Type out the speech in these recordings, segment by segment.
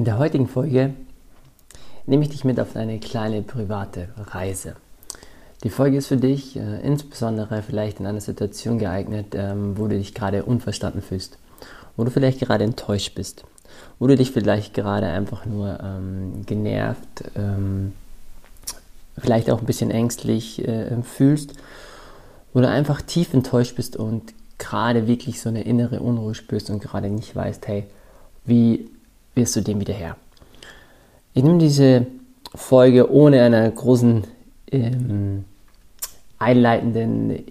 In der heutigen Folge nehme ich dich mit auf eine kleine private Reise. Die Folge ist für dich äh, insbesondere vielleicht in einer Situation geeignet, ähm, wo du dich gerade unverstanden fühlst, wo du vielleicht gerade enttäuscht bist, wo du dich vielleicht gerade einfach nur ähm, genervt, ähm, vielleicht auch ein bisschen ängstlich äh, fühlst, wo du einfach tief enttäuscht bist und gerade wirklich so eine innere Unruhe spürst und gerade nicht weißt, hey, wie wirst du dem wieder her? Ich nehme diese Folge ohne einer großen ähm, einleitenden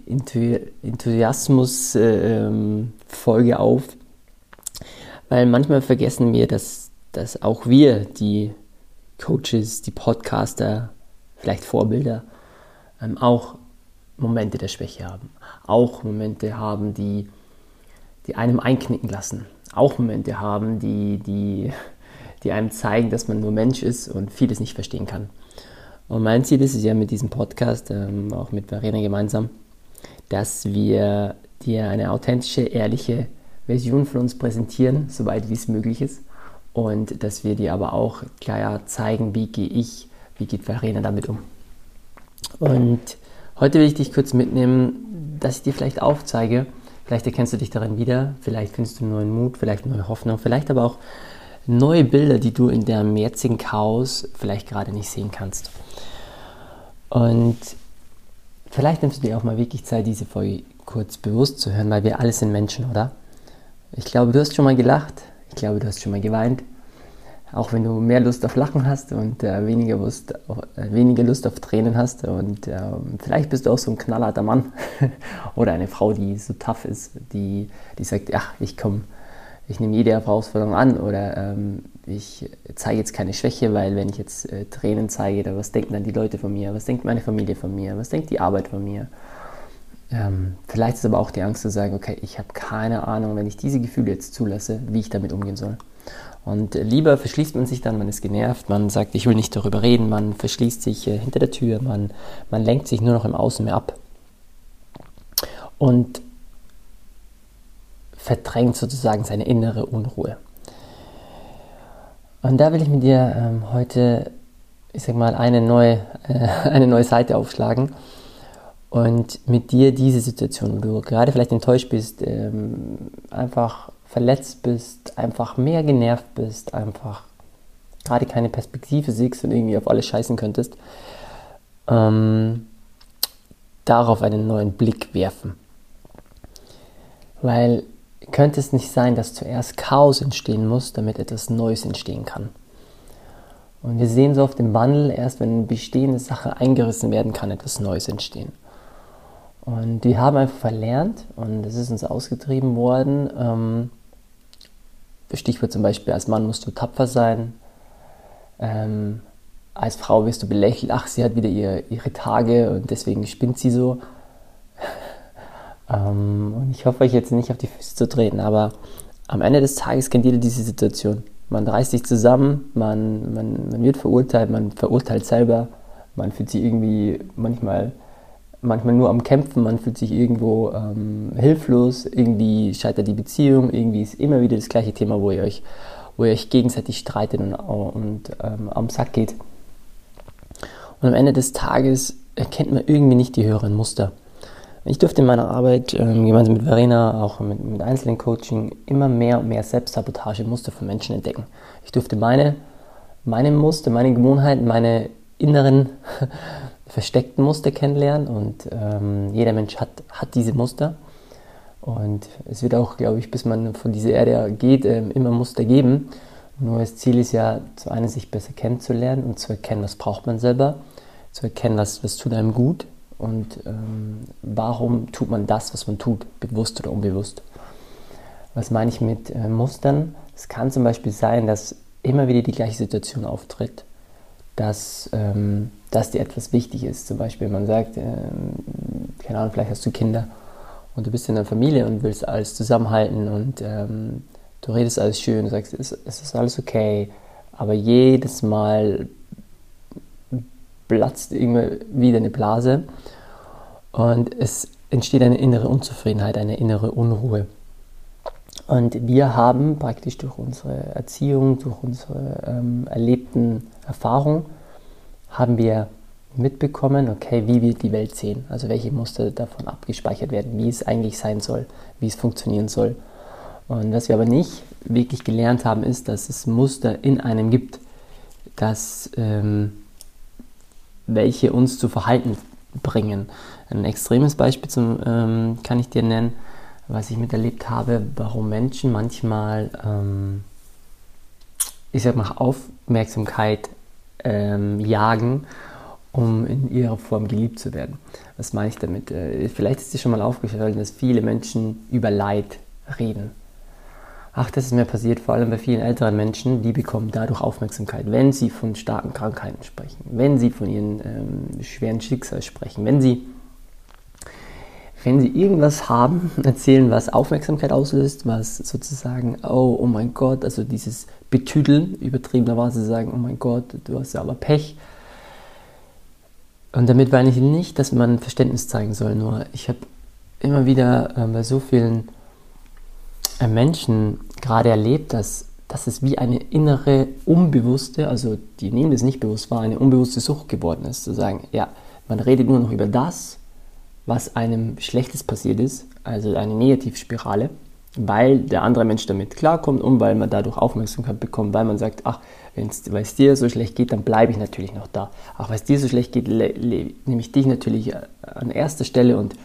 Enthusiasmus-Folge äh, auf, weil manchmal vergessen wir, dass, dass auch wir, die Coaches, die Podcaster, vielleicht Vorbilder, ähm, auch Momente der Schwäche haben. Auch Momente haben, die, die einem einknicken lassen. Auch Momente haben, die, die, die einem zeigen, dass man nur Mensch ist und vieles nicht verstehen kann. Und mein Ziel ist es ja mit diesem Podcast, ähm, auch mit Verena gemeinsam, dass wir dir eine authentische, ehrliche Version von uns präsentieren, soweit wie es möglich ist. Und dass wir dir aber auch klar zeigen, wie gehe ich, wie geht Verena damit um. Und Heute will ich dich kurz mitnehmen, dass ich dir vielleicht aufzeige, vielleicht erkennst du dich darin wieder, vielleicht findest du neuen Mut, vielleicht neue Hoffnung, vielleicht aber auch neue Bilder, die du in deinem jetzigen Chaos vielleicht gerade nicht sehen kannst. Und vielleicht nimmst du dir auch mal wirklich Zeit, diese Folge kurz bewusst zu hören, weil wir alle sind Menschen, oder? Ich glaube, du hast schon mal gelacht, ich glaube, du hast schon mal geweint, auch wenn du mehr Lust auf Lachen hast und äh, weniger, Lust auf, äh, weniger Lust auf Tränen hast. Und äh, vielleicht bist du auch so ein knallharter Mann oder eine Frau, die so tough ist, die, die sagt, ach, ich komme, ich nehme jede Herausforderung an oder ähm, ich zeige jetzt keine Schwäche, weil wenn ich jetzt äh, Tränen zeige, dann was denken dann die Leute von mir, was denkt meine Familie von mir, was denkt die Arbeit von mir. Ähm, vielleicht ist aber auch die Angst zu sagen, okay, ich habe keine Ahnung, wenn ich diese Gefühle jetzt zulasse, wie ich damit umgehen soll. Und lieber verschließt man sich dann, man ist genervt, man sagt, ich will nicht darüber reden, man verschließt sich äh, hinter der Tür, man, man lenkt sich nur noch im Außen mehr ab. Und verdrängt sozusagen seine innere Unruhe. Und da will ich mit dir ähm, heute, ich sag mal, eine neue, äh, eine neue Seite aufschlagen und mit dir diese Situation, wo du gerade vielleicht enttäuscht bist, ähm, einfach verletzt bist, einfach mehr genervt bist, einfach gerade keine Perspektive siehst und irgendwie auf alles scheißen könntest, ähm, darauf einen neuen Blick werfen. Weil könnte es nicht sein, dass zuerst Chaos entstehen muss, damit etwas Neues entstehen kann. Und wir sehen so auf dem Wandel, erst wenn eine bestehende Sache eingerissen werden kann, etwas Neues entstehen. Und die haben einfach verlernt, und es ist uns ausgetrieben worden, ähm, Stichwort zum Beispiel, als Mann musst du tapfer sein. Ähm, als Frau wirst du belächelt, ach, sie hat wieder ihre, ihre Tage und deswegen spinnt sie so. ähm, und ich hoffe euch jetzt nicht auf die Füße zu treten, aber am Ende des Tages kennt jeder diese Situation. Man reißt sich zusammen, man, man, man wird verurteilt, man verurteilt selber, man fühlt sich irgendwie manchmal manchmal nur am Kämpfen, man fühlt sich irgendwo ähm, hilflos, irgendwie scheitert die Beziehung, irgendwie ist immer wieder das gleiche Thema, wo ihr euch, wo ihr euch gegenseitig streitet und, und ähm, am Sack geht. Und am Ende des Tages erkennt man irgendwie nicht die höheren Muster. Ich durfte in meiner Arbeit ähm, gemeinsam mit Verena, auch mit, mit einzelnen Coaching, immer mehr und mehr Selbstsabotage-Muster von Menschen entdecken. Ich durfte meine, meine Muster, meine Gewohnheiten, meine inneren versteckten Muster kennenlernen und ähm, jeder Mensch hat, hat diese Muster. Und es wird auch, glaube ich, bis man von dieser Erde geht, ähm, immer Muster geben. Nur das Ziel ist ja, zu einem sich besser kennenzulernen und zu erkennen, was braucht man selber, zu erkennen, was, was tut einem gut und ähm, warum tut man das, was man tut, bewusst oder unbewusst. Was meine ich mit äh, Mustern? Es kann zum Beispiel sein, dass immer wieder die gleiche Situation auftritt, dass ähm, dass dir etwas wichtig ist. Zum Beispiel, man sagt, äh, keine Ahnung, vielleicht hast du Kinder und du bist in einer Familie und willst alles zusammenhalten und ähm, du redest alles schön, du sagst, es, es ist alles okay, aber jedes Mal platzt immer wieder eine Blase und es entsteht eine innere Unzufriedenheit, eine innere Unruhe. Und wir haben praktisch durch unsere Erziehung, durch unsere ähm, erlebten Erfahrungen, haben wir mitbekommen, okay, wie wir die Welt sehen, also welche Muster davon abgespeichert werden, wie es eigentlich sein soll, wie es funktionieren soll. Und was wir aber nicht wirklich gelernt haben, ist, dass es Muster in einem gibt, dass ähm, welche uns zu Verhalten bringen. Ein extremes Beispiel zum, ähm, kann ich dir nennen, was ich miterlebt habe, warum Menschen manchmal, ähm, ich sag mal, Aufmerksamkeit ähm, jagen, um in ihrer Form geliebt zu werden. Was meine ich damit? Äh, vielleicht ist dir schon mal aufgefallen, dass viele Menschen über Leid reden. Ach, das ist mir passiert, vor allem bei vielen älteren Menschen, die bekommen dadurch Aufmerksamkeit, wenn sie von starken Krankheiten sprechen, wenn sie von ihren ähm, schweren Schicksal sprechen, wenn sie, wenn sie irgendwas haben, erzählen, was Aufmerksamkeit auslöst, was sozusagen, oh, oh mein Gott, also dieses Betüdeln, übertriebenerweise sagen, oh mein Gott, du hast ja aber Pech. Und damit meine ich nicht, dass man Verständnis zeigen soll, nur ich habe immer wieder äh, bei so vielen Menschen gerade erlebt, dass, dass es wie eine innere, unbewusste, also die nehmen das nicht bewusst wahr, eine unbewusste Sucht geworden ist, zu sagen, ja, man redet nur noch über das, was einem Schlechtes passiert ist, also eine Negativspirale, weil der andere Mensch damit klarkommt und weil man dadurch Aufmerksamkeit bekommt, weil man sagt, ach, wenn es dir so schlecht geht, dann bleibe ich natürlich noch da. Ach, weil es dir so schlecht geht, nehme ich dich natürlich äh, an erster Stelle und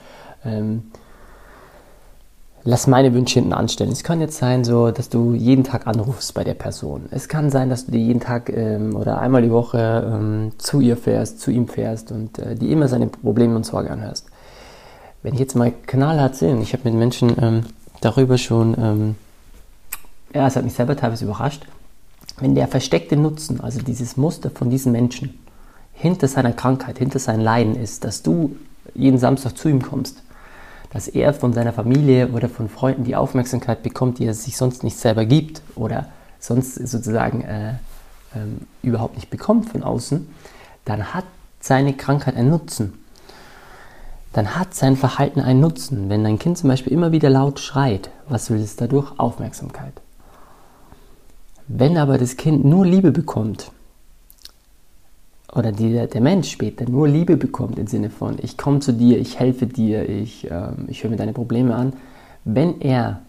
ähm, lass meine Wünsche hinten anstellen. Es kann jetzt sein, so, dass du jeden Tag anrufst bei der Person. Es kann sein, dass du dir jeden Tag ähm, oder einmal die Woche ähm, zu ihr fährst, zu ihm fährst und äh, die immer seine Probleme und Sorge anhörst. Wenn ich jetzt mal Kanal erzähle, ich habe mit Menschen ähm, darüber schon, ähm, ja, es hat mich selber teilweise überrascht, wenn der versteckte Nutzen, also dieses Muster von diesen Menschen hinter seiner Krankheit, hinter seinem Leiden ist, dass du jeden Samstag zu ihm kommst dass er von seiner Familie oder von Freunden die Aufmerksamkeit bekommt, die er sich sonst nicht selber gibt oder sonst sozusagen äh, ähm, überhaupt nicht bekommt von außen, dann hat seine Krankheit einen Nutzen. Dann hat sein Verhalten einen Nutzen. Wenn dein Kind zum Beispiel immer wieder laut schreit, was will es dadurch? Aufmerksamkeit. Wenn aber das Kind nur Liebe bekommt, oder die, der Mensch später nur Liebe bekommt im Sinne von, ich komme zu dir, ich helfe dir, ich, ähm, ich höre mir deine Probleme an, wenn er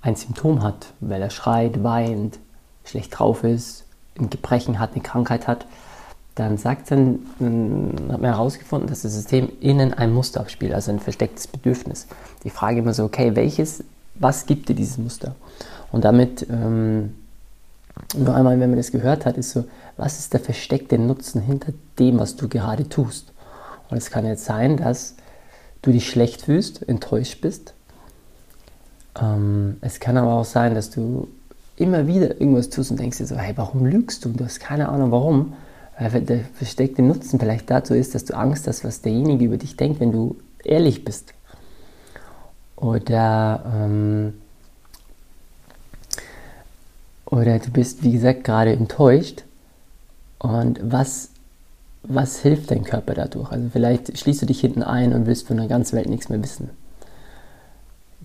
ein Symptom hat, weil er schreit, weint, schlecht drauf ist, ein Gebrechen hat, eine Krankheit hat, dann sagt dann, dann hat man herausgefunden, dass das System innen ein Muster abspielt, also ein verstecktes Bedürfnis. Die Frage immer so, okay, welches, was gibt dir dieses Muster? Und damit ähm, nur einmal, wenn man das gehört hat, ist so, was ist der versteckte Nutzen hinter dem, was du gerade tust? Und es kann jetzt sein, dass du dich schlecht fühlst, enttäuscht bist. Ähm, es kann aber auch sein, dass du immer wieder irgendwas tust und denkst dir so, hey, warum lügst du? Und du hast keine Ahnung, warum. Weil der versteckte Nutzen vielleicht dazu ist, dass du Angst hast, was derjenige über dich denkt, wenn du ehrlich bist. Oder ähm, oder du bist, wie gesagt, gerade enttäuscht. Und was, was hilft dein Körper dadurch? Also vielleicht schließt du dich hinten ein und willst von der ganzen Welt nichts mehr wissen.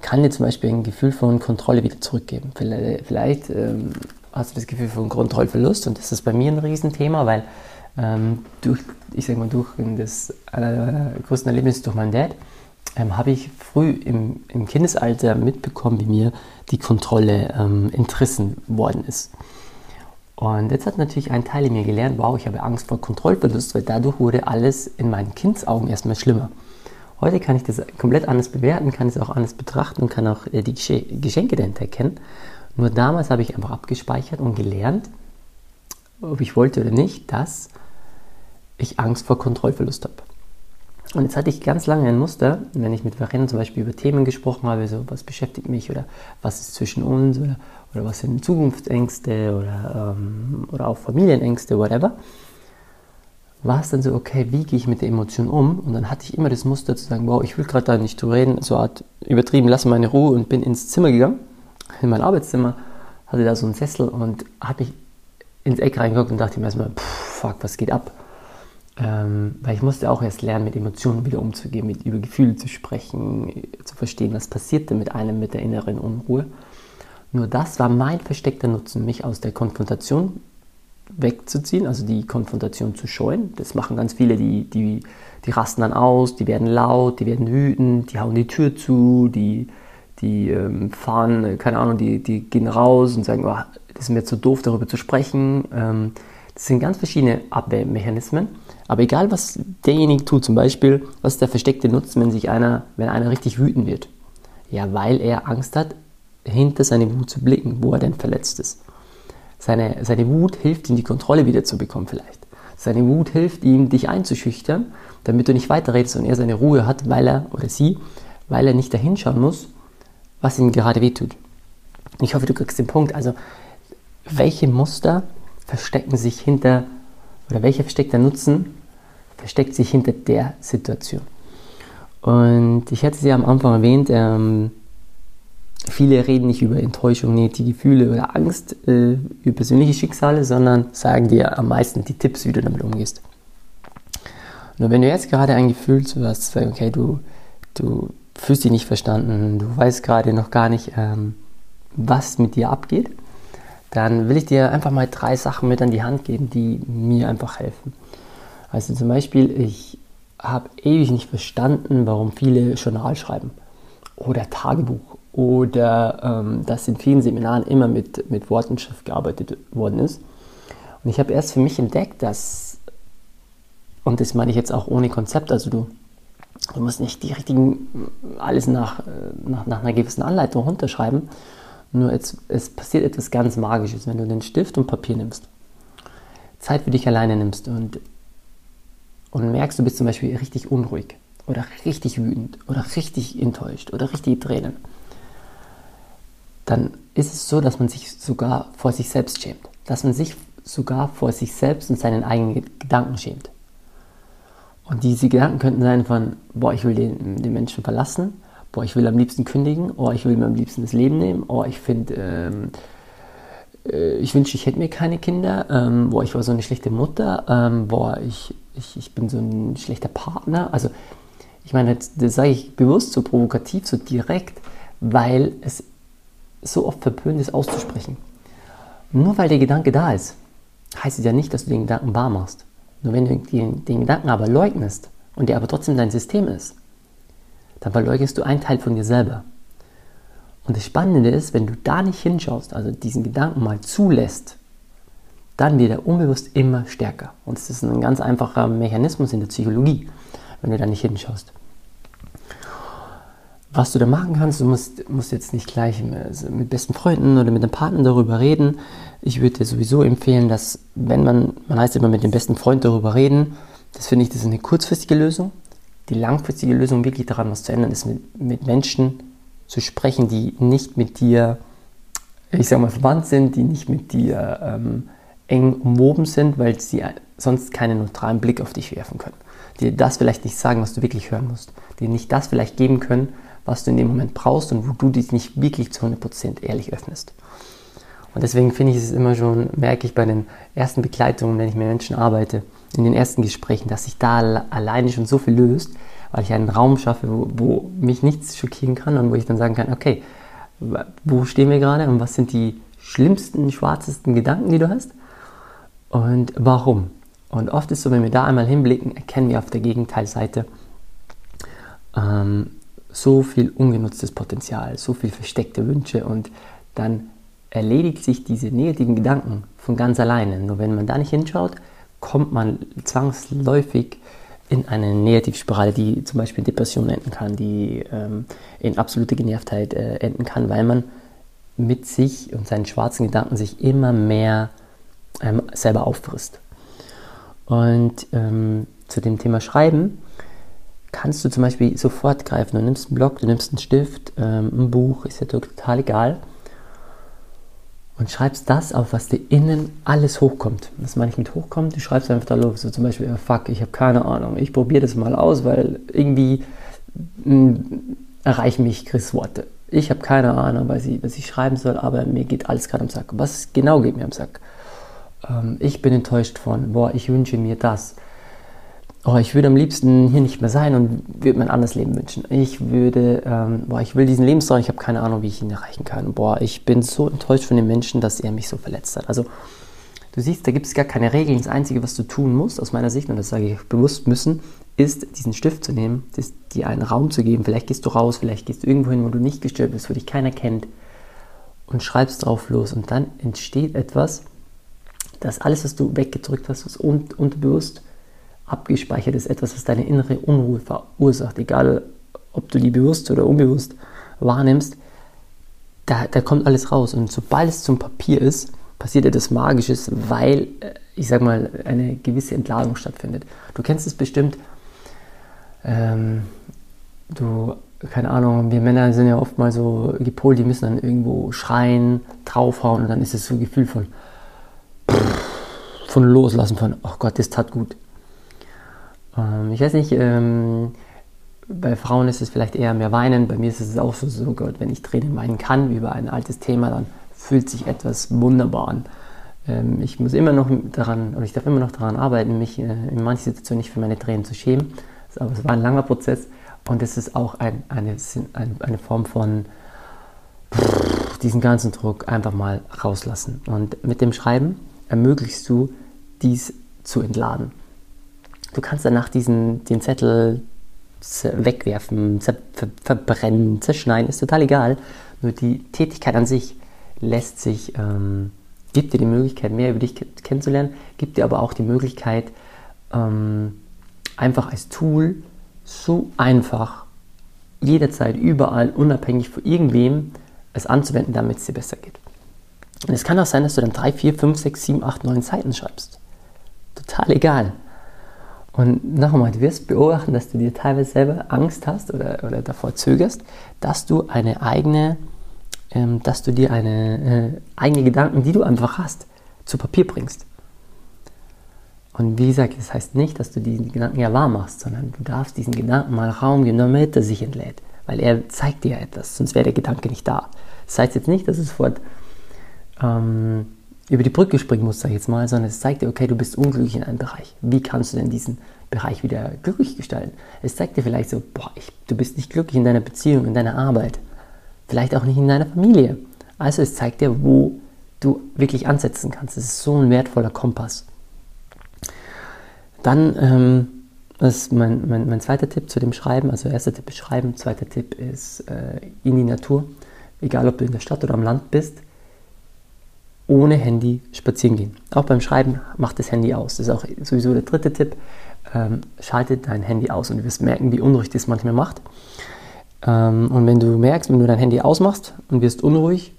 Kann dir zum Beispiel ein Gefühl von Kontrolle wieder zurückgeben. Vielleicht, vielleicht ähm, hast du das Gefühl von Kontrollverlust und das ist bei mir ein Riesenthema, weil ähm, durch, ich sag mal, durch das einer größten Erlebnisse durch meinen Dad, ähm, habe ich früh im, im, Kindesalter mitbekommen, wie mir die Kontrolle ähm, entrissen worden ist. Und jetzt hat natürlich ein Teil in mir gelernt, wow, ich habe Angst vor Kontrollverlust, weil dadurch wurde alles in meinen Kindsaugen erstmal schlimmer. Heute kann ich das komplett anders bewerten, kann es auch anders betrachten und kann auch äh, die Geschenke dahinter erkennen. Nur damals habe ich einfach abgespeichert und gelernt, ob ich wollte oder nicht, dass ich Angst vor Kontrollverlust habe. Und jetzt hatte ich ganz lange ein Muster, wenn ich mit Verena zum Beispiel über Themen gesprochen habe, so was beschäftigt mich oder was ist zwischen uns oder, oder was sind Zukunftsängste oder, ähm, oder auch Familienängste, whatever, war es dann so, okay, wie gehe ich mit der Emotion um? Und dann hatte ich immer das Muster zu sagen, wow, ich will gerade da nicht drüber reden, so Art übertrieben, lass meine Ruhe und bin ins Zimmer gegangen, in mein Arbeitszimmer, hatte da so einen Sessel und habe mich ins Eck reingeguckt und dachte mir erstmal, fuck, was geht ab? Ähm, weil ich musste auch erst lernen, mit Emotionen wieder umzugehen, mit über Gefühle zu sprechen, zu verstehen, was passiert denn mit einem mit der inneren Unruhe. Nur das war mein versteckter Nutzen, mich aus der Konfrontation wegzuziehen, also die Konfrontation zu scheuen. Das machen ganz viele, die, die, die rasten dann aus, die werden laut, die werden wütend, die hauen die Tür zu, die, die ähm, fahren, keine Ahnung, die, die gehen raus und sagen, oh, das ist mir zu doof, darüber zu sprechen. Ähm, das sind ganz verschiedene Abwehrmechanismen. Aber egal, was derjenige tut, zum Beispiel, was ist der versteckte Nutzen, wenn sich einer, wenn einer richtig wütend wird? Ja, weil er Angst hat, hinter seine Wut zu blicken, wo er denn verletzt ist. Seine, seine Wut hilft ihm, die Kontrolle wieder zu bekommen vielleicht. Seine Wut hilft ihm, dich einzuschüchtern, damit du nicht weiterredest und er seine Ruhe hat, weil er oder sie, weil er nicht dahinschauen muss, was ihm gerade wehtut. Ich hoffe, du kriegst den Punkt. Also, welche Muster verstecken sich hinter, oder welcher versteckter Nutzen versteckt sich hinter der Situation? Und ich hatte es ja am Anfang erwähnt, ähm, Viele reden nicht über Enttäuschung, negative Gefühle oder Angst, äh, über persönliche Schicksale, sondern sagen dir am meisten die Tipps, wie du damit umgehst. Nur wenn du jetzt gerade ein Gefühl hast, okay, du, du fühlst dich nicht verstanden, du weißt gerade noch gar nicht, ähm, was mit dir abgeht, dann will ich dir einfach mal drei Sachen mit an die Hand geben, die mir einfach helfen. Also zum Beispiel, ich habe ewig nicht verstanden, warum viele Journal schreiben oder Tagebuch oder ähm, dass in vielen Seminaren immer mit, mit Wort und Schrift gearbeitet worden ist. Und ich habe erst für mich entdeckt, dass, und das meine ich jetzt auch ohne Konzept, also du, du musst nicht die richtigen, alles nach, nach, nach einer gewissen Anleitung runterschreiben, nur jetzt, es passiert etwas ganz Magisches, wenn du den Stift und Papier nimmst, Zeit für dich alleine nimmst und, und merkst, du bist zum Beispiel richtig unruhig oder richtig wütend oder richtig enttäuscht oder richtig Tränen dann ist es so, dass man sich sogar vor sich selbst schämt. Dass man sich sogar vor sich selbst und seinen eigenen Gedanken schämt. Und diese Gedanken könnten sein von, boah, ich will den, den Menschen verlassen, boah, ich will am liebsten kündigen, oh, ich will mir am liebsten das Leben nehmen, oh, ich finde, ähm, äh, ich wünsche, ich hätte mir keine Kinder, ähm, boah, ich war so eine schlechte Mutter, ähm, boah, ich, ich, ich bin so ein schlechter Partner. Also, ich meine, das, das sage ich bewusst so provokativ, so direkt, weil es so oft verpönt ist auszusprechen. Nur weil der Gedanke da ist, heißt es ja nicht, dass du den Gedanken wahr machst. Nur wenn du den, den Gedanken aber leugnest und der aber trotzdem dein System ist, dann verleugnest du einen Teil von dir selber. Und das Spannende ist, wenn du da nicht hinschaust, also diesen Gedanken mal zulässt, dann wird er unbewusst immer stärker. Und es ist ein ganz einfacher Mechanismus in der Psychologie, wenn du da nicht hinschaust was du da machen kannst. Du musst, musst jetzt nicht gleich mit besten Freunden oder mit einem Partner darüber reden. Ich würde dir sowieso empfehlen, dass, wenn man, man heißt immer mit dem besten Freund darüber reden, das finde ich, das ist eine kurzfristige Lösung. Die langfristige Lösung, wirklich daran was zu ändern, ist mit, mit Menschen zu sprechen, die nicht mit dir, ich sage mal, verwandt sind, die nicht mit dir ähm, eng umwoben sind, weil sie sonst keinen neutralen Blick auf dich werfen können. Die das vielleicht nicht sagen, was du wirklich hören musst. Die nicht das vielleicht geben können, was du in dem Moment brauchst und wo du dich nicht wirklich zu 100% ehrlich öffnest. Und deswegen finde ich es immer schon, merke ich bei den ersten Begleitungen, wenn ich mit Menschen arbeite, in den ersten Gesprächen, dass sich da alleine schon so viel löst, weil ich einen Raum schaffe, wo, wo mich nichts schockieren kann und wo ich dann sagen kann, okay, wo stehen wir gerade und was sind die schlimmsten, schwarzesten Gedanken, die du hast und warum. Und oft ist so, wenn wir da einmal hinblicken, erkennen wir auf der Gegenteilseite, ähm, so viel ungenutztes Potenzial, so viel versteckte Wünsche und dann erledigt sich diese negativen Gedanken von ganz alleine. Nur wenn man da nicht hinschaut, kommt man zwangsläufig in eine Negativspirale, die zum Beispiel in Depression enden kann, die ähm, in absolute Genervtheit äh, enden kann, weil man mit sich und seinen schwarzen Gedanken sich immer mehr ähm, selber auffrisst. Und ähm, zu dem Thema Schreiben kannst du zum Beispiel sofort greifen. Du nimmst einen Block, du nimmst einen Stift, ähm, ein Buch, ist ja total egal. Und schreibst das auf, was dir innen alles hochkommt. Was meine ich mit hochkommt? Du schreibst einfach da los. So zum Beispiel, fuck, ich habe keine Ahnung. Ich probiere das mal aus, weil irgendwie hm, erreichen mich Chris Worte. Ich habe keine Ahnung, was ich, was ich schreiben soll, aber mir geht alles gerade am Sack. Was genau geht mir am Sack? Ähm, ich bin enttäuscht von, boah, ich wünsche mir das oh, ich würde am liebsten hier nicht mehr sein und würde mir ein anderes Leben wünschen. Ich würde, ähm, boah, ich will diesen Lebenstraum, ich habe keine Ahnung, wie ich ihn erreichen kann. Boah, ich bin so enttäuscht von dem Menschen, dass er mich so verletzt hat. Also, du siehst, da gibt es gar keine Regeln. Das Einzige, was du tun musst, aus meiner Sicht, und das sage ich bewusst müssen, ist, diesen Stift zu nehmen, dir einen Raum zu geben. Vielleicht gehst du raus, vielleicht gehst du irgendwo hin, wo du nicht gestört bist, wo dich keiner kennt und schreibst drauf los. Und dann entsteht etwas, das alles, was du weggedrückt hast, was un unterbewusst abgespeichert ist, etwas, was deine innere Unruhe verursacht, egal ob du die bewusst oder unbewusst wahrnimmst, da, da kommt alles raus. Und sobald es zum Papier ist, passiert etwas Magisches, weil, äh, ich sag mal, eine gewisse Entladung stattfindet. Du kennst es bestimmt, ähm, du, keine Ahnung, wir Männer sind ja oft mal so gepolt, die müssen dann irgendwo schreien, draufhauen und dann ist es so ein Gefühl von, von Loslassen, von, oh Gott, das tat gut. Ähm, ich weiß nicht, ähm, bei Frauen ist es vielleicht eher mehr Weinen, bei mir ist es auch so, so Gott, wenn ich Tränen weinen kann über ein altes Thema, dann fühlt sich etwas wunderbar an. Ähm, ich muss immer noch daran, oder ich darf immer noch daran arbeiten, mich äh, in manchen Situationen nicht für meine Tränen zu schämen. Aber es war ein langer Prozess und es ist auch ein, eine, eine Form von diesen ganzen Druck einfach mal rauslassen. Und mit dem Schreiben ermöglichst du dies zu entladen. Du kannst danach diesen, den Zettel wegwerfen, ver verbrennen, zerschneiden, ist total egal. Nur die Tätigkeit an sich lässt sich, ähm, gibt dir die Möglichkeit, mehr über dich kennenzulernen, gibt dir aber auch die Möglichkeit, ähm, einfach als Tool so einfach jederzeit, überall, unabhängig von irgendwem, es anzuwenden, damit es dir besser geht. Und es kann auch sein, dass du dann 3, 4, 5, 6, 7, 8, 9 Seiten schreibst. Total egal. Und nochmal, du wirst beobachten, dass du dir teilweise selber Angst hast oder, oder davor zögerst, dass du eine eigene, ähm, dass du dir eine äh, eigene Gedanken, die du einfach hast, zu Papier bringst. Und wie gesagt, das heißt nicht, dass du diesen Gedanken ja wahr machst, sondern du darfst diesen Gedanken mal Raum geben, damit er sich entlädt. Weil er zeigt dir etwas, sonst wäre der Gedanke nicht da. Das heißt jetzt nicht, dass es sofort ähm, über die Brücke springen musst, sag ich jetzt mal, sondern es zeigt dir, okay, du bist unglücklich in einem Bereich. Wie kannst du denn diesen Bereich wieder glücklich gestalten? Es zeigt dir vielleicht so, boah, ich, du bist nicht glücklich in deiner Beziehung, in deiner Arbeit, vielleicht auch nicht in deiner Familie. Also es zeigt dir, wo du wirklich ansetzen kannst. Es ist so ein wertvoller Kompass. Dann ähm, ist mein, mein, mein, zweiter Tipp zu dem Schreiben. Also erster Tipp ist Schreiben, zweiter Tipp ist äh, in die Natur. Egal, ob du in der Stadt oder am Land bist, ohne Handy spazieren gehen. Auch beim Schreiben macht das Handy aus. Das ist auch sowieso der dritte Tipp. Ähm, schalte dein Handy aus und du wirst merken, wie unruhig das manchmal macht. Ähm, und wenn du merkst, wenn du dein Handy ausmachst und wirst unruhig,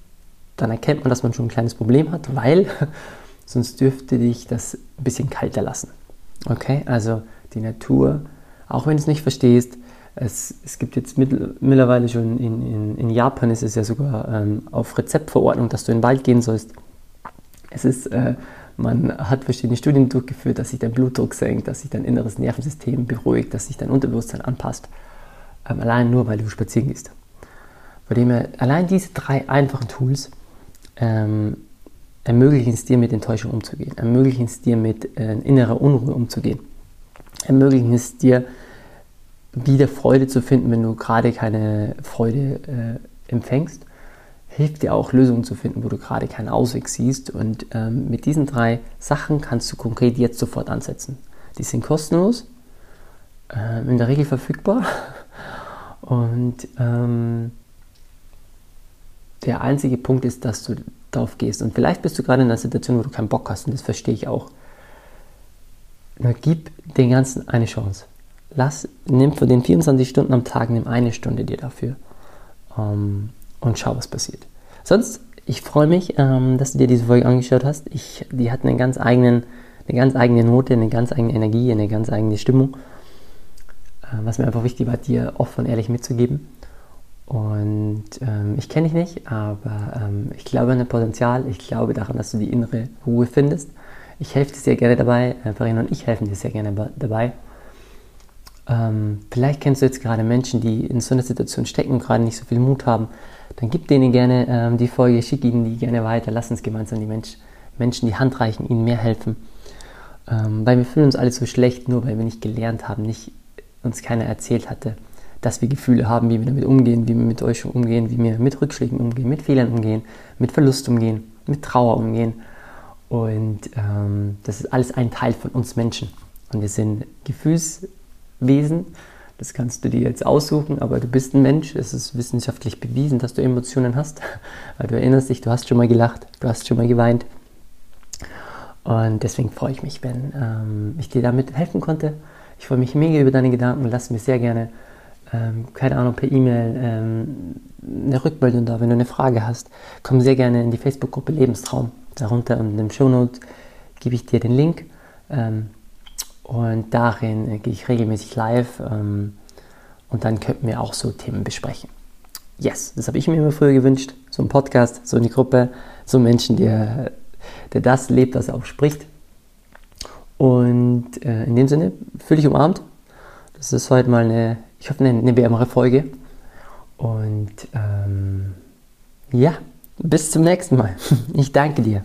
dann erkennt man, dass man schon ein kleines Problem hat, weil sonst dürfte dich das ein bisschen kalter lassen. Okay, also die Natur, auch wenn du es nicht verstehst, es, es gibt jetzt mittlerweile schon in, in, in, Japan ist es ja sogar ähm, auf Rezeptverordnung, dass du in den Wald gehen sollst. Es ist, äh, man hat verschiedene Studien durchgeführt, dass sich dein Blutdruck senkt, dass sich dein inneres Nervensystem beruhigt, dass sich dein Unterbewusstsein anpasst. Ähm, allein nur, weil du spazieren gehst. Von dem her, allein diese drei einfachen Tools ähm, ermöglichen es dir, mit Enttäuschung umzugehen, ermöglichen es dir, mit äh, innerer Unruhe umzugehen, ermöglichen es dir, wieder Freude zu finden, wenn du gerade keine Freude äh, empfängst hilft dir auch, Lösungen zu finden, wo du gerade keinen Ausweg siehst. Und ähm, mit diesen drei Sachen kannst du konkret jetzt sofort ansetzen. Die sind kostenlos, äh, in der Regel verfügbar. Und ähm, der einzige Punkt ist, dass du darauf gehst. Und vielleicht bist du gerade in einer Situation, wo du keinen Bock hast, und das verstehe ich auch. Na, gib den Ganzen eine Chance. Lass, nimm von den 24 Stunden am Tag, nimm eine Stunde dir dafür. Ähm, und schau, was passiert. Sonst, ich freue mich, ähm, dass du dir diese Folge angeschaut hast. Ich, die hat einen ganz eigenen, eine ganz eigene Note, eine ganz eigene Energie, eine ganz eigene Stimmung. Äh, was mir einfach wichtig war, dir offen und ehrlich mitzugeben. Und ähm, ich kenne dich nicht, aber ähm, ich glaube an dein Potenzial. Ich glaube daran, dass du die innere Ruhe findest. Ich helfe dir sehr gerne dabei. Äh, Verena und ich helfen dir sehr gerne dabei. Ähm, vielleicht kennst du jetzt gerade Menschen, die in so einer Situation stecken und gerade nicht so viel Mut haben dann gib denen gerne ähm, die Folge, schick ihnen die gerne weiter, lass uns gemeinsam die Mensch, Menschen die Hand reichen, ihnen mehr helfen. Ähm, weil wir fühlen uns alle so schlecht, nur weil wir nicht gelernt haben, nicht uns keiner erzählt hatte, dass wir Gefühle haben, wie wir damit umgehen, wie wir mit euch umgehen, wie wir mit Rückschlägen umgehen, mit Fehlern umgehen, mit Verlust umgehen, mit Trauer umgehen. Und ähm, das ist alles ein Teil von uns Menschen. Und wir sind Gefühlswesen. Das kannst du dir jetzt aussuchen, aber du bist ein Mensch. Es ist wissenschaftlich bewiesen, dass du Emotionen hast. Weil du erinnerst dich, du hast schon mal gelacht, du hast schon mal geweint. Und deswegen freue ich mich, wenn ähm, ich dir damit helfen konnte. Ich freue mich mega über deine Gedanken. Lass mir sehr gerne, ähm, keine Ahnung, per E-Mail ähm, eine Rückmeldung da. Wenn du eine Frage hast, komm sehr gerne in die Facebook-Gruppe Lebenstraum. Darunter und im Shownote gebe ich dir den Link. Ähm, und darin äh, gehe ich regelmäßig live. Ähm, und dann könnten wir auch so Themen besprechen. Yes, das habe ich mir immer früher gewünscht. So ein Podcast, so eine Gruppe, so Menschen, der, der das lebt, was er auch spricht. Und äh, in dem Sinne, fühle dich umarmt. Das ist heute mal eine, ich hoffe, eine, eine wärmere Folge. Und ähm, ja, bis zum nächsten Mal. Ich danke dir.